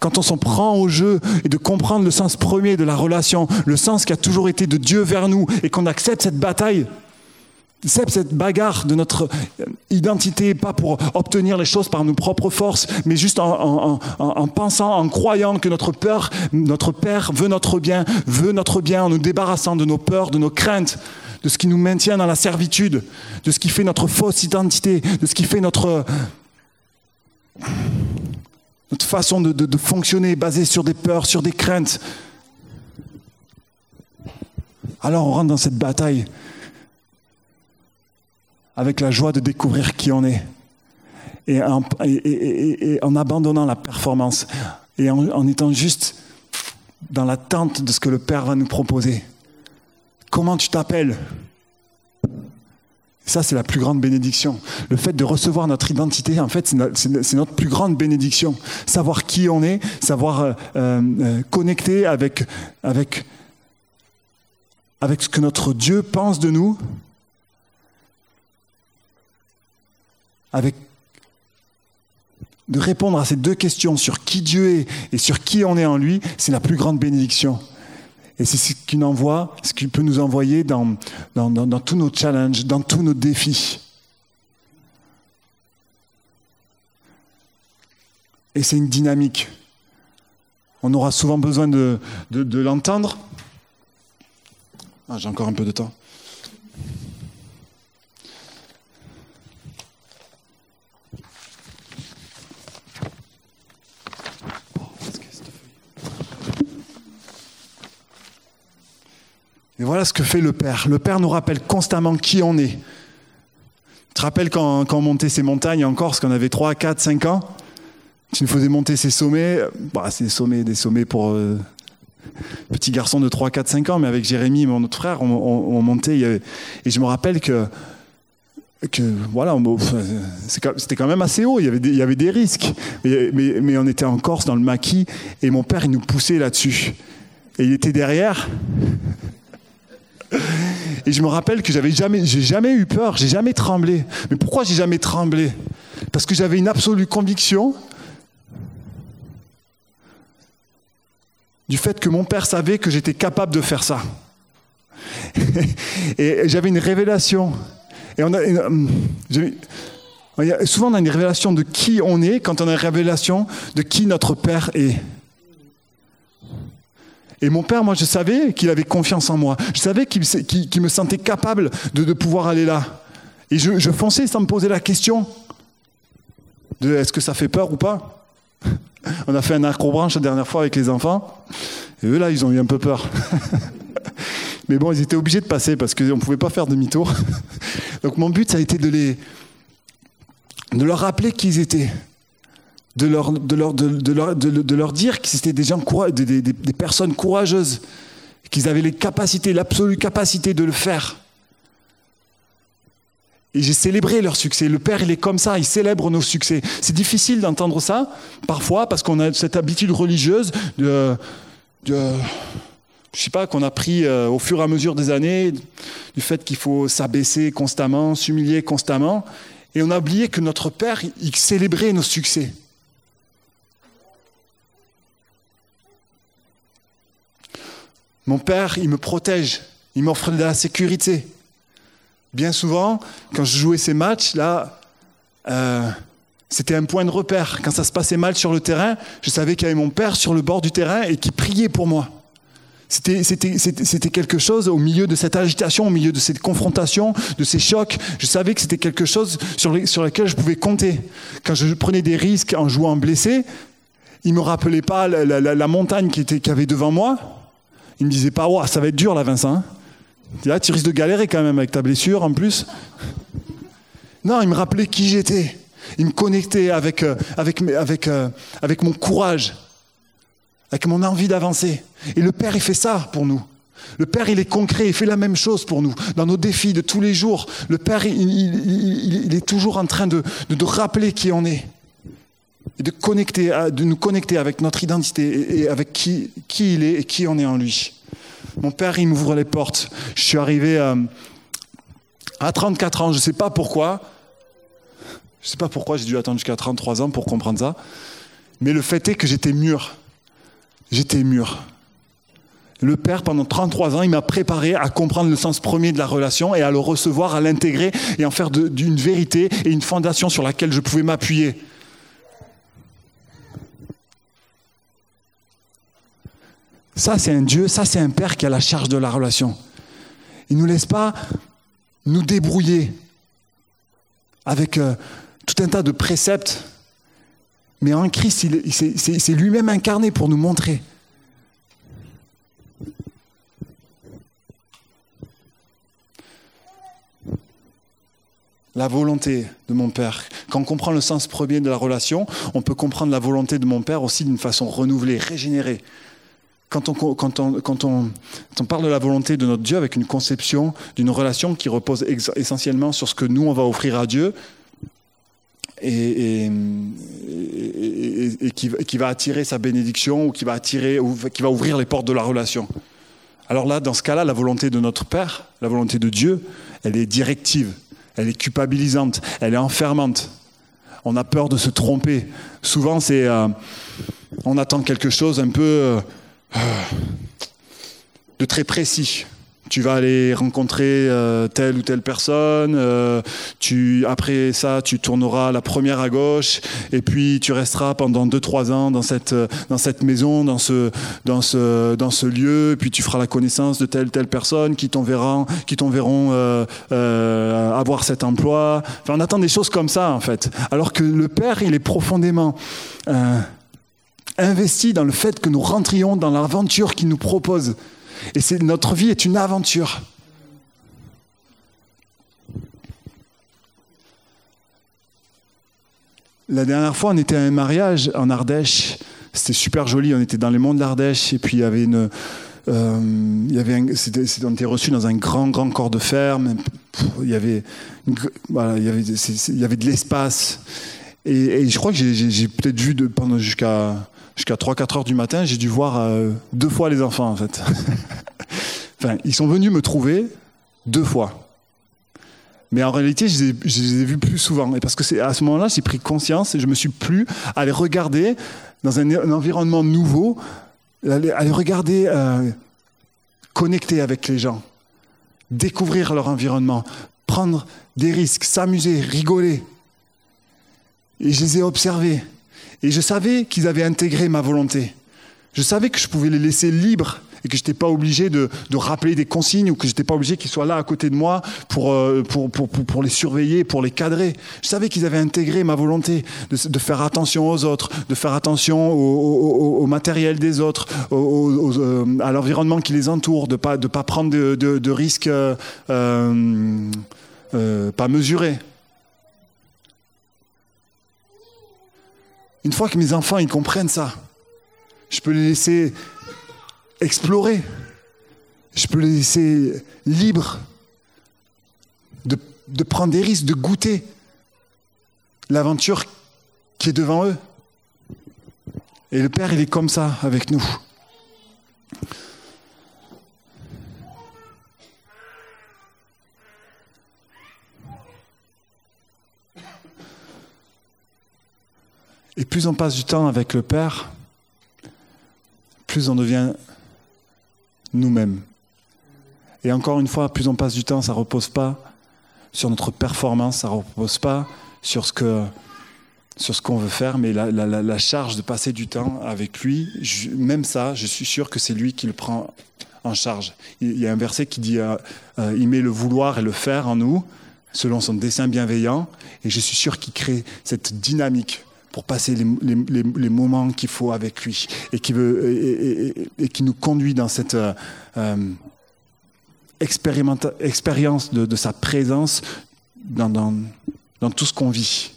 Quand on s'en prend au jeu et de comprendre le sens premier de la relation, le sens qui a toujours été de Dieu vers nous, et qu'on accepte cette bataille, cette bagarre de notre identité, pas pour obtenir les choses par nos propres forces, mais juste en, pensant, en croyant que notre peur, notre Père veut notre bien, veut notre bien, en nous débarrassant de nos peurs, de nos craintes, de ce qui nous maintient dans la servitude, de ce qui fait notre fausse identité, de ce qui fait notre, notre façon de, de fonctionner basée sur des peurs, sur des craintes. Alors on rentre dans cette bataille avec la joie de découvrir qui on est. Et en, abandonnant la performance et en, étant juste dans l'attente de ce que le Père va nous proposer. Comment tu t'appelles? Ça, c'est la plus grande bénédiction. Le fait de recevoir notre identité, en fait, c'est notre plus grande bénédiction. Savoir qui on est, savoir euh, euh, connecter avec, avec, avec ce que notre Dieu pense de nous, avec de répondre à ces deux questions sur qui Dieu est et sur qui on est en lui, c'est la plus grande bénédiction. Et c'est ce qu'il envoie, ce qu'il peut nous envoyer dans, tous nos challenges, dans tous nos défis. Et c'est une dynamique. On aura souvent besoin de, de, de l'entendre. Ah, J'ai encore un peu de temps. Et voilà ce que fait le Père. Le Père nous rappelle constamment qui on est. Tu te rappelles quand, quand on montait ces montagnes en Corse, qu'on avait 3, 4, 5 ans? Tu nous faisais monter ces sommets. Bah, c'est des sommets, des sommets pour euh, petits garçons de 3, 4, 5 ans, mais avec Jérémy, mon autre frère, on, montait. et je me rappelle que que voilà, c'était quand même assez haut, il y avait des, il y avait des risques. Mais, mais, mais, on était en Corse, dans le maquis, et mon père, il nous poussait là-dessus. Et il était derrière, et je me rappelle que j'avais jamais, j'ai jamais eu peur, j'ai jamais tremblé. Mais pourquoi j'ai jamais tremblé? Parce que j'avais une absolue conviction du fait que mon père savait que j'étais capable de faire ça. et j'avais une révélation. Et on a, souvent on a une révélation de qui on est quand on a une révélation de qui notre père est. Et mon père, moi, je savais qu'il avait confiance en moi. Je savais qu'il me sentait capable de, pouvoir aller là. Et je, fonçais sans me poser la question de est-ce que ça fait peur ou pas. On a fait un acrobranche la dernière fois avec les enfants. Et eux, là, ils ont eu un peu peur. Mais bon, ils étaient obligés de passer parce qu'on ne pouvait pas faire demi-tour. Donc mon but, ça a été de, les, de leur rappeler qui ils étaient de leur, dire que c'était des, des personnes courageuses, qu'ils avaient les capacités, l'absolue capacité de le faire. Et j'ai célébré leur succès. Le Père, il est comme ça, il célèbre nos succès. C'est difficile d'entendre ça, parfois, parce qu'on a cette habitude religieuse de, de je sais pas, qu'on a pris euh, au fur et à mesure des années, du fait qu'il faut s'abaisser constamment, s'humilier constamment. Et on a oublié que notre Père, il célébrait nos succès. Mon père, il me protège, il m'offre de la sécurité. Bien souvent, quand je jouais ces matchs, là, euh, c'était un point de repère. Quand ça se passait mal sur le terrain, je savais qu'il y avait mon père sur le bord du terrain et qui priait pour moi. C'était quelque chose au milieu de cette agitation, au milieu de cette confrontation, de ces chocs. Je savais que c'était quelque chose sur, lequel je pouvais compter. Quand je prenais des risques en jouant blessé, il me rappelait pas la, montagne qui était, qu'il y avait devant moi. Il me disait pas, wow, ça va être dur là, Vincent. Hein. Tu risques de galérer quand même avec ta blessure en plus. Non, il me rappelait qui j'étais. Il me connectait avec, euh, euh, avec mon courage, avec mon envie d'avancer. Et le Père, il fait ça pour nous. Le Père, il est concret, il fait la même chose pour nous. Dans nos défis de tous les jours, le Père, il, est toujours en train de, de, rappeler qui on est. Et de, nous connecter avec notre identité et avec qui, il est et qui on est en lui. Mon Père, il m'ouvre les portes. Je suis arrivé à, à 34 ans, je ne sais pas pourquoi. Je ne sais pas pourquoi j'ai dû attendre jusqu'à 33 ans pour comprendre ça. Mais le fait est que j'étais mûr j'étais mûr. Le Père, pendant 33 ans, il m'a préparé à comprendre le sens premier de la relation et à le recevoir, à l'intégrer et en faire d'une vérité et une fondation sur laquelle je pouvais m'appuyer. Ça, c'est un Dieu, ça, c'est un Père qui a la charge de la relation. Il ne nous laisse pas nous débrouiller avec euh, tout un tas de préceptes mais en Christ, c'est lui-même incarné pour nous montrer. La volonté de mon Père. Quand on comprend le sens premier de la relation, on peut comprendre la volonté de mon Père aussi d'une façon renouvelée, régénérée. Quand on, parle de la volonté de notre Dieu avec une conception d'une relation qui repose essentiellement sur ce que nous, on va offrir à Dieu, et, qui, va attirer sa bénédiction ou qui va attirer qui va ouvrir les portes de la relation. Alors là, dans ce cas-là, la volonté de notre Père, la volonté de Dieu, elle est directive, elle est culpabilisante, elle est enfermante. On a peur de se tromper. Souvent, c'est euh, on attend quelque chose un peu euh, de très précis tu vas aller rencontrer euh, telle ou telle personne, euh, tu, après ça, tu tourneras la première à gauche, et puis tu resteras pendant 2-3 ans dans cette, dans cette maison, dans ce, dans, ce, dans ce lieu, et puis tu feras la connaissance de telle telle personne qui t'enverront, qui t'enverront euh, avoir cet emploi. Enfin, on attend des choses comme ça, en fait. Alors que le Père, il est profondément investi dans le fait que nous rentrions dans l'aventure qu'il nous propose. Et notre vie est une aventure. La dernière fois, on était à un mariage en Ardèche. C'était super joli. On était dans les monts de l'Ardèche. Et puis, il y avait une. Euh, il y avait on était reçu dans un grand, grand corps de ferme. Il y avait, voilà, il y avait, il y avait de l'espace. Et, je crois que j'ai, peut-être vu de, pendant jusqu'à jusqu'à 3-4 heures du matin, j'ai dû voir euh, deux fois les enfants en fait. enfin, ils sont venus me trouver deux fois. Mais en réalité, je les ai, vus plus souvent. Et parce que à ce moment-là, j'ai pris conscience et je me suis plus à les regarder dans un, environnement nouveau, à les, regarder euh, connectés avec les gens, découvrir leur environnement, prendre des risques, s'amuser, rigoler. Et je les ai observés. Et je savais qu'ils avaient intégré ma volonté. Je savais que je pouvais les laisser libres et que je n'étais pas obligé de, rappeler des consignes ou que je n'étais pas obligé qu'ils soient là à côté de moi euh, pour, pour, pour, pour, les surveiller, pour les cadrer. Je savais qu'ils avaient intégré ma volonté de, faire attention aux autres, de faire attention au, matériel des autres, euh, à l'environnement qui les entoure, de ne pas, de pas prendre de, de, risques euh, pas mesurés. Une fois que mes enfants ils comprennent ça, je peux les laisser explorer. Je peux les laisser libres de, de prendre des risques, de goûter l'aventure qui est devant eux. Et le Père, il est comme ça avec nous. Et plus on passe du temps avec le Père, plus on devient nous-mêmes. Et encore une fois, plus on passe du temps, ça ne repose pas sur notre performance, ça ne repose pas sur ce, que, sur ce qu'on veut faire, mais la, charge de passer du temps avec lui, même ça, je suis sûr que c'est lui qui le prend en charge. Il y a un verset qui dit euh, euh, Il met le vouloir et le faire en nous, selon son dessein bienveillant, et je suis sûr qu'il crée cette dynamique pour passer les, moments qu'il faut avec lui et qui, veut, et, qui nous conduit dans cette euh, expérience de, sa présence dans, dans tout ce qu'on vit.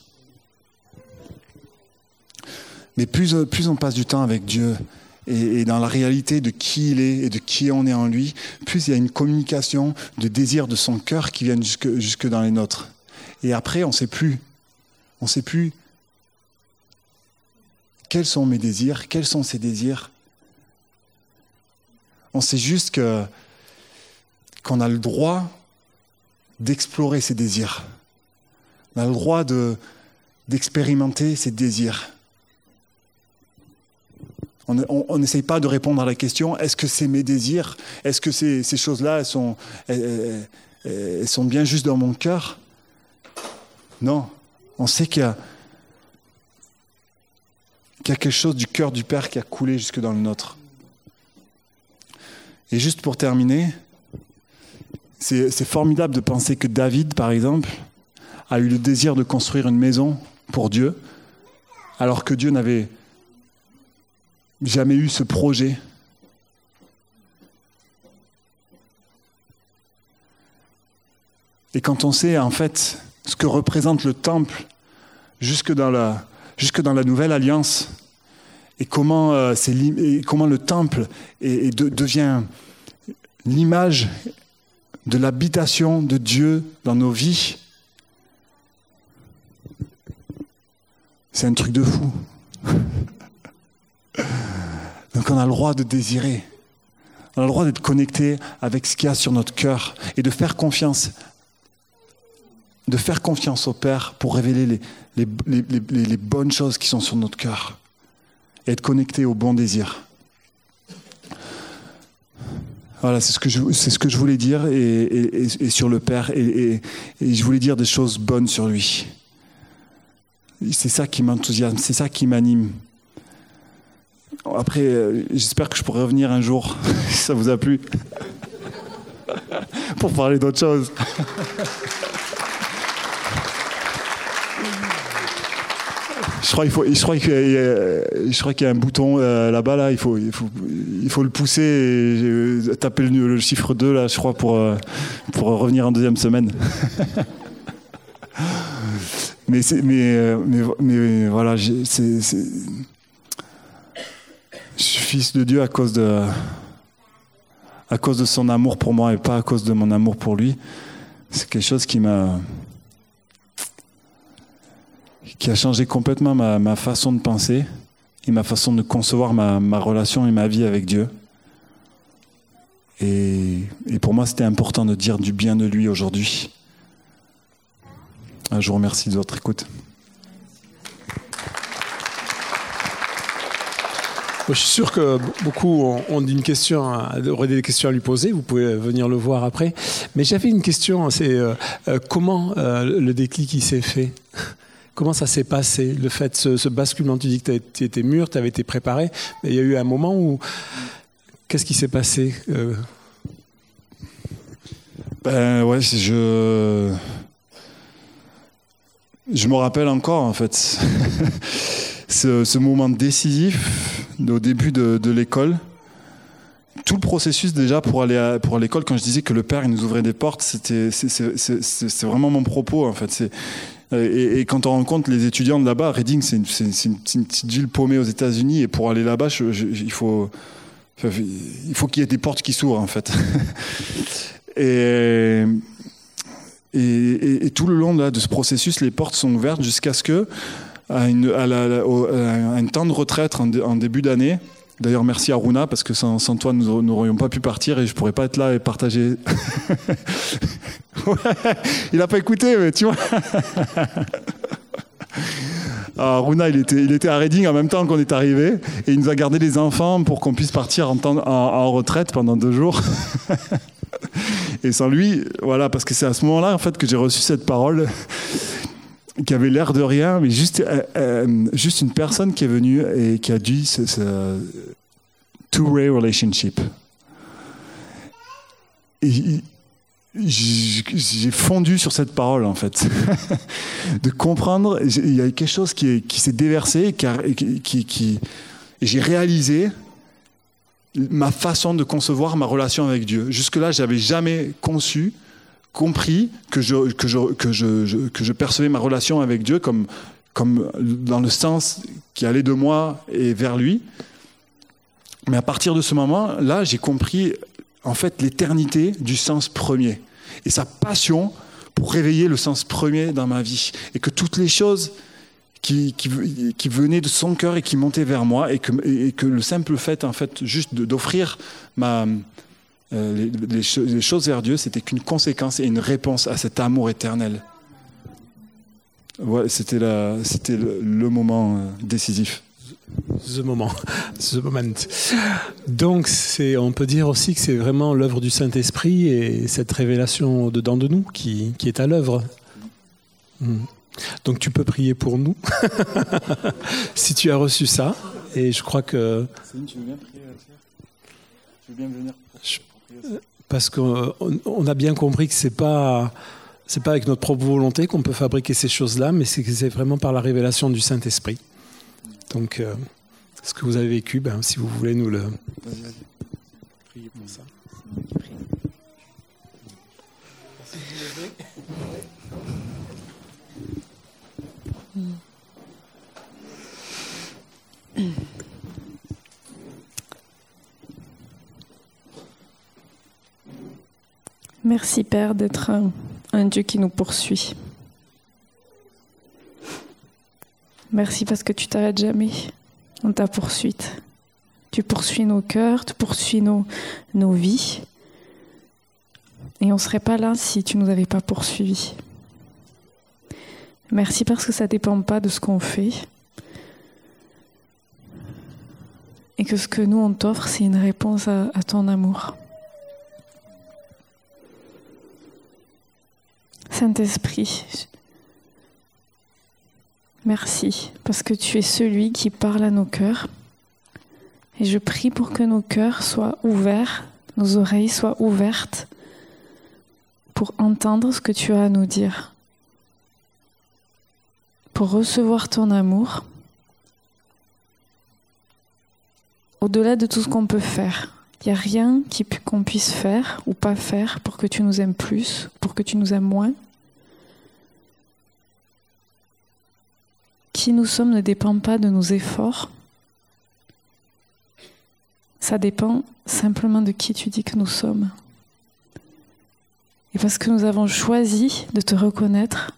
Mais plus, plus on passe du temps avec Dieu et, dans la réalité de qui il est et de qui on est en lui, plus il y a une communication de désir de son cœur qui viennent jusque, jusque dans les nôtres. Et après, on ne sait plus. On ne sait plus quels sont mes désirs, quels sont ses désirs? On sait juste qu'on a le droit d'explorer ses désirs. On a le droit de, d'expérimenter ses désirs. On n'essaye pas de répondre à la question est-ce que c'est mes désirs? Est-ce que ces, choses-là sont, sont bien juste dans mon cœur? Non. On sait qu'il y, a, qu'il y a quelque chose du cœur du Père qui a coulé jusque dans le nôtre. Et juste pour terminer, c'est formidable de penser que David, par exemple, a eu le désir de construire une maison pour Dieu, alors que Dieu n'avait jamais eu ce projet. Et quand on sait en fait ce que représente le temple jusque dans la, jusque dans la nouvelle alliance, et comment, euh, le temple devient l'image de l'habitation de Dieu dans nos vies, c'est un truc de fou. Donc on a le droit de désirer. On a le droit d'être connecté avec ce qu'il y a sur notre cœur et de faire confiance. De faire confiance au Père pour révéler les, bonnes choses qui sont sur notre cœur. Et être connecté au bon désir. Voilà, c'est ce que je, ce que je voulais dire et, et, sur le Père. Et, je voulais dire des choses bonnes sur lui. C'est ça qui m'enthousiasme, c'est ça qui m'anime. Après, euh, j'espère que je pourrai revenir un jour, si ça vous a plu, pour parler d'autre chose. Je crois, qu'il faut, je crois qu'il y, qu'il y a un bouton euh, là-bas, là, il faut, il faut, il faut le pousser et taper le, chiffre 2, là, je crois, pour, euh, pour revenir en deuxième semaine. mais, mais, mais, mais, voilà, c'est je suis fils de Dieu à cause de, à cause de son amour pour moi et pas à cause de mon amour pour lui. C'est quelque chose qui m'a qui a changé complètement ma, façon de penser et ma façon de concevoir ma, relation et ma vie avec Dieu. Et, pour moi, c'était important de dire du bien de lui aujourd'hui. Je vous remercie de votre écoute. Je suis sûr que beaucoup ont une question, auraient des questions à lui poser. Vous pouvez venir le voir après. Mais j'avais une question. C'est euh, euh, comment euh, le déclic s'est fait? Comment ça s'est passé Le fait, ce, ce basculement, tu dis que tu étais mûr, tu avais été préparé, mais il y a eu un moment où. Qu'est-ce qui s'est passé Ben ouais, je. Je me rappelle encore en fait ce, ce moment décisif au début de, l'école. Tout le processus déjà pour aller à, pour l'école, quand je disais que le père il nous ouvrait des portes, c'était c'est vraiment mon propos en fait. Et, et, quand on rencontre les étudiants de là-bas, Reading c'est une, petite ville paumée aux États-Unis et pour aller là-bas, il faut il faut qu'il y ait des portes qui s'ouvrent en fait. et, tout le long de ce processus, les portes sont ouvertes jusqu'à ce que à, une, à, un temps de retraite en, début d'année. D'ailleurs, merci à Runa, parce que sans, toi, nous n'aurions pas pu partir et je pourrais pas être là et partager. il n'a pas écouté, mais tu vois. Alors, Runa, il était, à Reading en même temps qu'on est arrivé et il nous a gardé les enfants pour qu'on puisse partir en, en, en retraite pendant deux jours. et sans lui, voilà, parce que c'est à ce moment-là en fait que j'ai reçu cette parole qui avait l'air de rien, mais juste, euh, euh, juste une personne qui est venue et qui a dit ce, ce relationship. J'ai fondu sur cette parole en fait, de comprendre. Il y a quelque chose qui, s'est déversé, qui, qui, qui j'ai réalisé ma façon de concevoir ma relation avec Dieu. Jusque-là, j'avais jamais conçu compris que je, que je, que je, que je percevais ma relation avec Dieu comme, comme dans le sens qui allait de moi et vers lui. Mais à partir de ce moment-là, j'ai compris en fait l'éternité du sens premier et sa passion pour réveiller le sens premier dans ma vie et que toutes les choses qui, qui, qui venaient de son cœur et qui montaient vers moi et que, et que le simple fait en fait juste d'offrir ma, euh, les, choses vers Dieu, c'était qu'une conséquence et une réponse à cet amour éternel. c'était le, moment euh, décisif. Ce moment, ce moment. Donc, on peut dire aussi que c'est vraiment l'œuvre du Saint-Esprit et cette révélation dedans de nous qui, est à l'œuvre. Hmm. Donc, tu peux prier pour nous si tu as reçu ça. Et je crois que. Céline, tu veux bien prier Je veux bien venir. Parce qu'on a bien compris que c'est pas c'est pas avec notre propre volonté qu'on peut fabriquer ces choses-là, mais c'est vraiment par la révélation du Saint-Esprit. Donc, euh, ce que vous avez vécu, ben, si vous voulez nous le. Priez pour ça. Merci Père d'être un, Dieu qui nous poursuit. Merci parce que tu t'arrêtes jamais dans ta poursuite. Tu poursuis nos cœurs, tu poursuis nos, vies. Et on ne serait pas là si tu ne nous avais pas poursuivis. Merci parce que ça ne dépend pas de ce qu'on fait. Et que ce que nous, on t'offre, c'est une réponse à ton amour. Saint-Esprit, merci parce que tu es celui qui parle à nos cœurs. Et je prie pour que nos cœurs soient ouverts, nos oreilles soient ouvertes pour entendre ce que tu as à nous dire, pour recevoir ton amour, au-delà de tout ce qu'on peut faire. Il n'y a rien qu'on puisse faire ou pas faire pour que tu nous aimes plus, pour que tu nous aimes moins. Qui nous sommes ne dépend pas de nos efforts. Ça dépend simplement de qui tu dis que nous sommes. Et parce que nous avons choisi de te reconnaître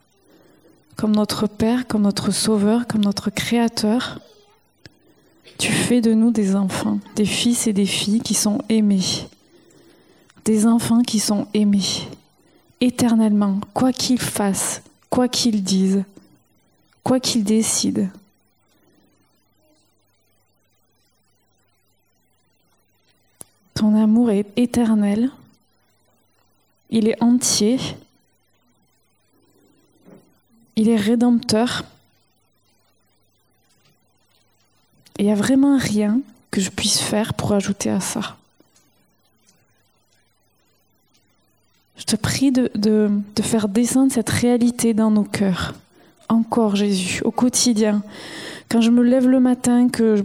comme notre Père, comme notre Sauveur, comme notre Créateur, tu fais de nous des enfants, des fils et des filles qui sont aimés, des enfants qui sont aimés éternellement, quoi qu'ils fassent, quoi qu'ils disent, quoi qu'ils décident. Ton amour est éternel, il est entier, il est rédempteur. il n'y a vraiment rien que je puisse faire pour ajouter à ça. Je te prie de, de, faire descendre cette réalité dans nos cœurs. Encore Jésus, au quotidien. Quand je me lève le matin, que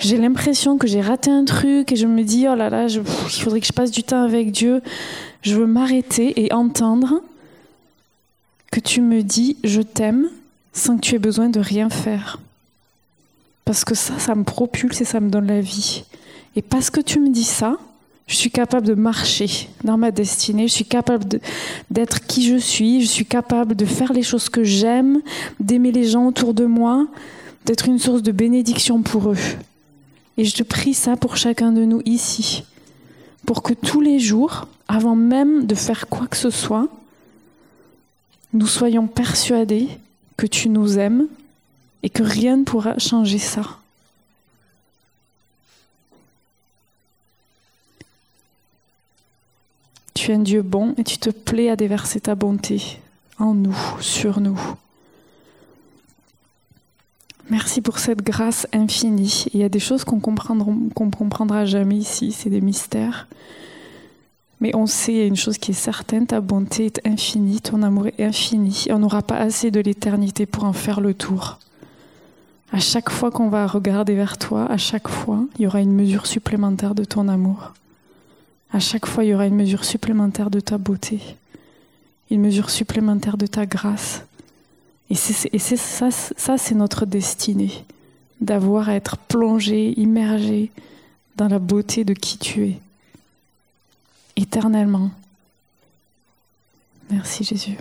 j'ai l'impression que j'ai raté un truc et je me dis, oh là là, il faudrait que je passe du temps avec Dieu, je veux m'arrêter et entendre que tu me dis, je t'aime sans que tu aies besoin de rien faire. Parce que ça, ça me propulse et ça me donne la vie. Et parce que tu me dis ça, je suis capable de marcher dans ma destinée, je suis capable d'être qui je suis, je suis capable de faire les choses que j'aime, d'aimer les gens autour de moi, d'être une source de bénédiction pour eux. Et je te prie ça pour chacun de nous ici, pour que tous les jours, avant même de faire quoi que ce soit, nous soyons persuadés que tu nous aimes, et que rien ne pourra changer ça. Tu es un Dieu bon et tu te plais à déverser ta bonté en nous, sur nous. Merci pour cette grâce infinie. Il y a des choses qu'on ne comprendra jamais ici, c'est des mystères. Mais on sait une chose qui est certaine, ta bonté est infinie, ton amour est infini. On n'aura pas assez de l'éternité pour en faire le tour. À chaque fois qu'on va regarder vers toi, à chaque fois, il y aura une mesure supplémentaire de ton amour. À chaque fois, il y aura une mesure supplémentaire de ta beauté, une mesure supplémentaire de ta grâce. Et, ça c'est notre destinée, d'avoir à être plongé, immergé dans la beauté de qui tu es, éternellement. Merci Jésus.